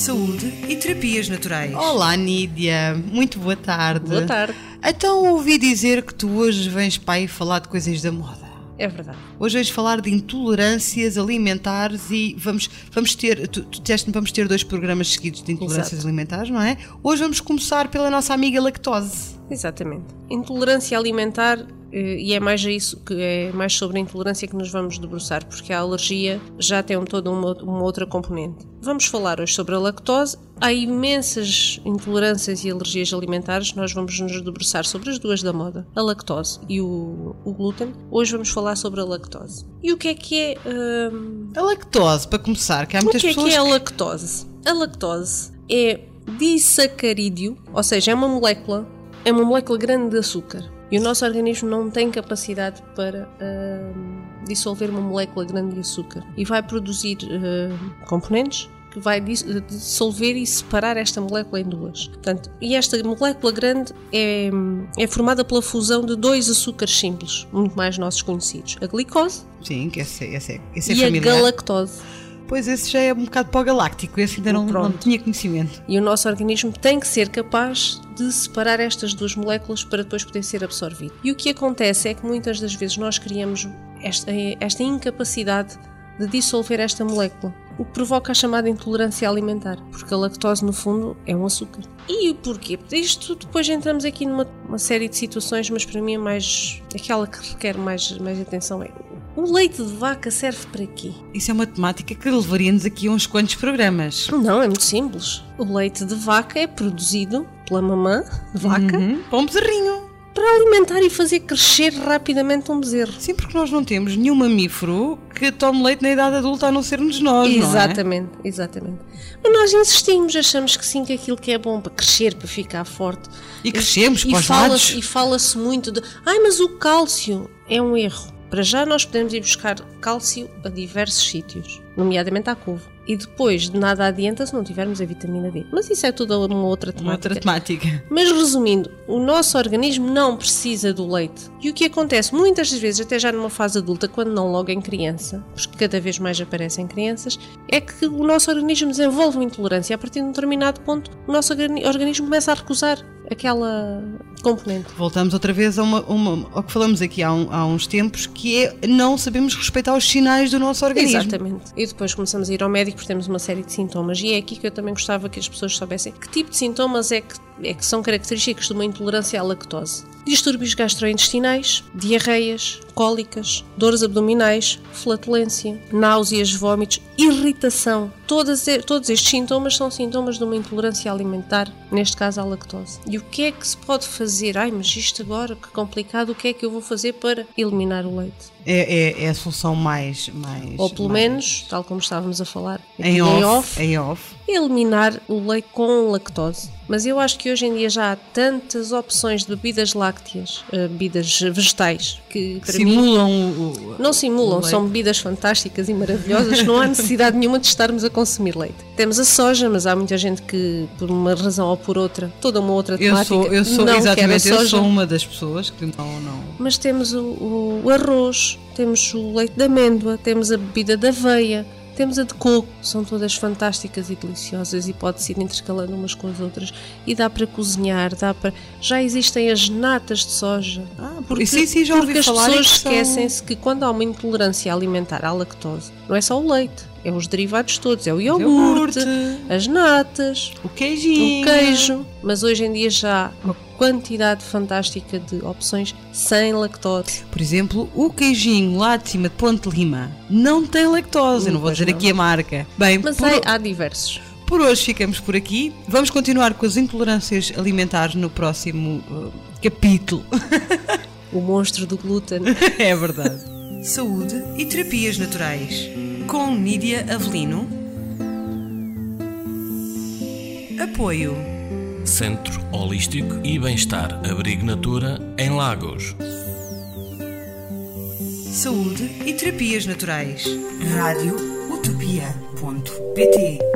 Saúde e terapias naturais. Olá, Nídia. Muito boa tarde. Boa tarde. Então ouvi dizer que tu hoje vens para aí falar de coisas da moda. É verdade. Hoje vens falar de intolerâncias alimentares e vamos, vamos ter, tu, tu disseste vamos ter dois programas seguidos de intolerâncias Exato. alimentares, não é? Hoje vamos começar pela nossa amiga lactose. Exatamente. Intolerância alimentar, e é mais a isso que é mais sobre a intolerância que nos vamos debruçar, porque a alergia já tem um, toda uma, uma outra componente. Vamos falar hoje sobre a lactose. Há imensas intolerâncias e alergias alimentares, nós vamos nos debruçar sobre as duas da moda, a lactose e o, o glúten. Hoje vamos falar sobre a lactose. E o que é que é. hum, A lactose, para começar, que há O muitas que é pessoas que é a lactose? A lactose é disacarídeo, ou seja, é uma molécula, é uma molécula grande de açúcar. E o nosso organismo não tem capacidade para hum, dissolver uma molécula grande de açúcar. E vai produzir hum, componentes que vai dis- dissolver e separar esta molécula em duas. Portanto, e esta molécula grande é, é formada pela fusão de dois açúcares simples, muito mais nossos conhecidos. A glicose Sim, que é- esse é e a familiar. galactose. Pois esse já é um bocado para o galáctico, esse ainda não, não Pronto. tinha conhecimento. E o nosso organismo tem que ser capaz de separar estas duas moléculas para depois poder ser absorvido. E o que acontece é que muitas das vezes nós criamos esta, esta incapacidade de dissolver esta molécula, o que provoca a chamada intolerância alimentar, porque a lactose no fundo é um açúcar. E o porquê? Isto depois entramos aqui numa uma série de situações, mas para mim é mais aquela que requer mais, mais atenção é o leite de vaca serve para quê? Isso é uma temática que levaria-nos aqui a uns quantos programas. Não, é muito simples. O leite de vaca é produzido pela mamã de vaca Uhum. Para um bezerrinho. para alimentar e fazer crescer rapidamente um bezerro. Sim, porque nós não temos nenhum mamífero que tome leite na idade adulta a não sermos nós, não é? exatamente, exatamente. Mas nós insistimos, achamos que sim, que aquilo que é bom para crescer, para ficar forte. E crescemos e para os fala lados. E fala-se muito de. Ai, mas o cálcio é um erro. Para já nós podemos ir buscar cálcio a diversos sítios, nomeadamente à couve. E depois de nada adianta se não tivermos a vitamina D. Mas isso é tudo uma outra Uma temática. outra temática. Mas resumindo, o nosso organismo não precisa do leite. E o que acontece muitas das vezes, até já numa fase adulta, quando não logo em criança, porque cada vez mais aparecem crianças, é que o nosso organismo desenvolve uma intolerância. A partir de um determinado ponto, o nosso organi- organismo começa a recusar aquela componente. Voltamos outra vez a uma, uma- ao que falamos aqui há, um- há uns tempos, que é não sabemos respeitar os sinais do nosso organismo. Exatamente. E depois começamos a ir ao médico porque temos uma série de sintomas. E é aqui que eu também gostava que as pessoas soubessem que tipo de sintomas é que, é que são características de uma intolerância à lactose. Distúrbios gastrointestinais, diarreias, cólicas, dores abdominais, flatulência, náuseas, vômitos, irritação. Todos estes sintomas são sintomas de uma intolerância alimentar, neste caso à lactose. E o que é que se pode fazer? Ai, mas isto agora, que complicado, o que é que eu vou fazer para eliminar o leite? É, é- é a solução mais. mais Ou pelo mais- menos, tal como estávamos a falar, aqui Em off, em off. eliminar o leite com lactose. Mas eu acho que hoje em dia já há tantas opções de bebidas lácteas, eh, bebidas vegetais, que para mim Simulam o. o- não simulam, são bebidas fantásticas e maravilhosas, não há necessidade nenhuma de estarmos a consumir leite. Temos a soja, mas há muita gente que, por uma razão ou por outra, toda uma outra Eu temática, sou, eu sou, não exatamente, eu sou uma das pessoas que não. não. Mas temos o- o arroz, temos o leite de amêndoa, temos a bebida de aveia, temos a de coco. São todas fantásticas e deliciosas e pode-se ir intercalando umas com as outras. E dá para cozinhar, dá para. Já existem as natas de soja. Ah, porque, sim, sim, já ouvi porque as falar. pessoas são- esquecem-se que quando há uma intolerância alimentar à lactose, não é só o leite, é os derivados todos, é o iogurte, Iogurte, as natas, o queijinho. o queijo, mas hoje em dia já há uma quantidade fantástica de opções sem lactose. Por exemplo, o queijinho lá de cima de Ponte Lima não tem lactose. Eu não vou dizer não. aqui a marca. Bem, Mas por, há, há diversos. por hoje ficamos por aqui. Vamos continuar com as intolerâncias alimentares no próximo uh, capítulo. O monstro do glúten. é verdade. Saúde e terapias naturais. Com Nídia Avelino. Apoio Centro Holístico e Bem-Estar Abrigo Natura em Lagos. Saúde e terapias naturais. Rádio Utopia.pt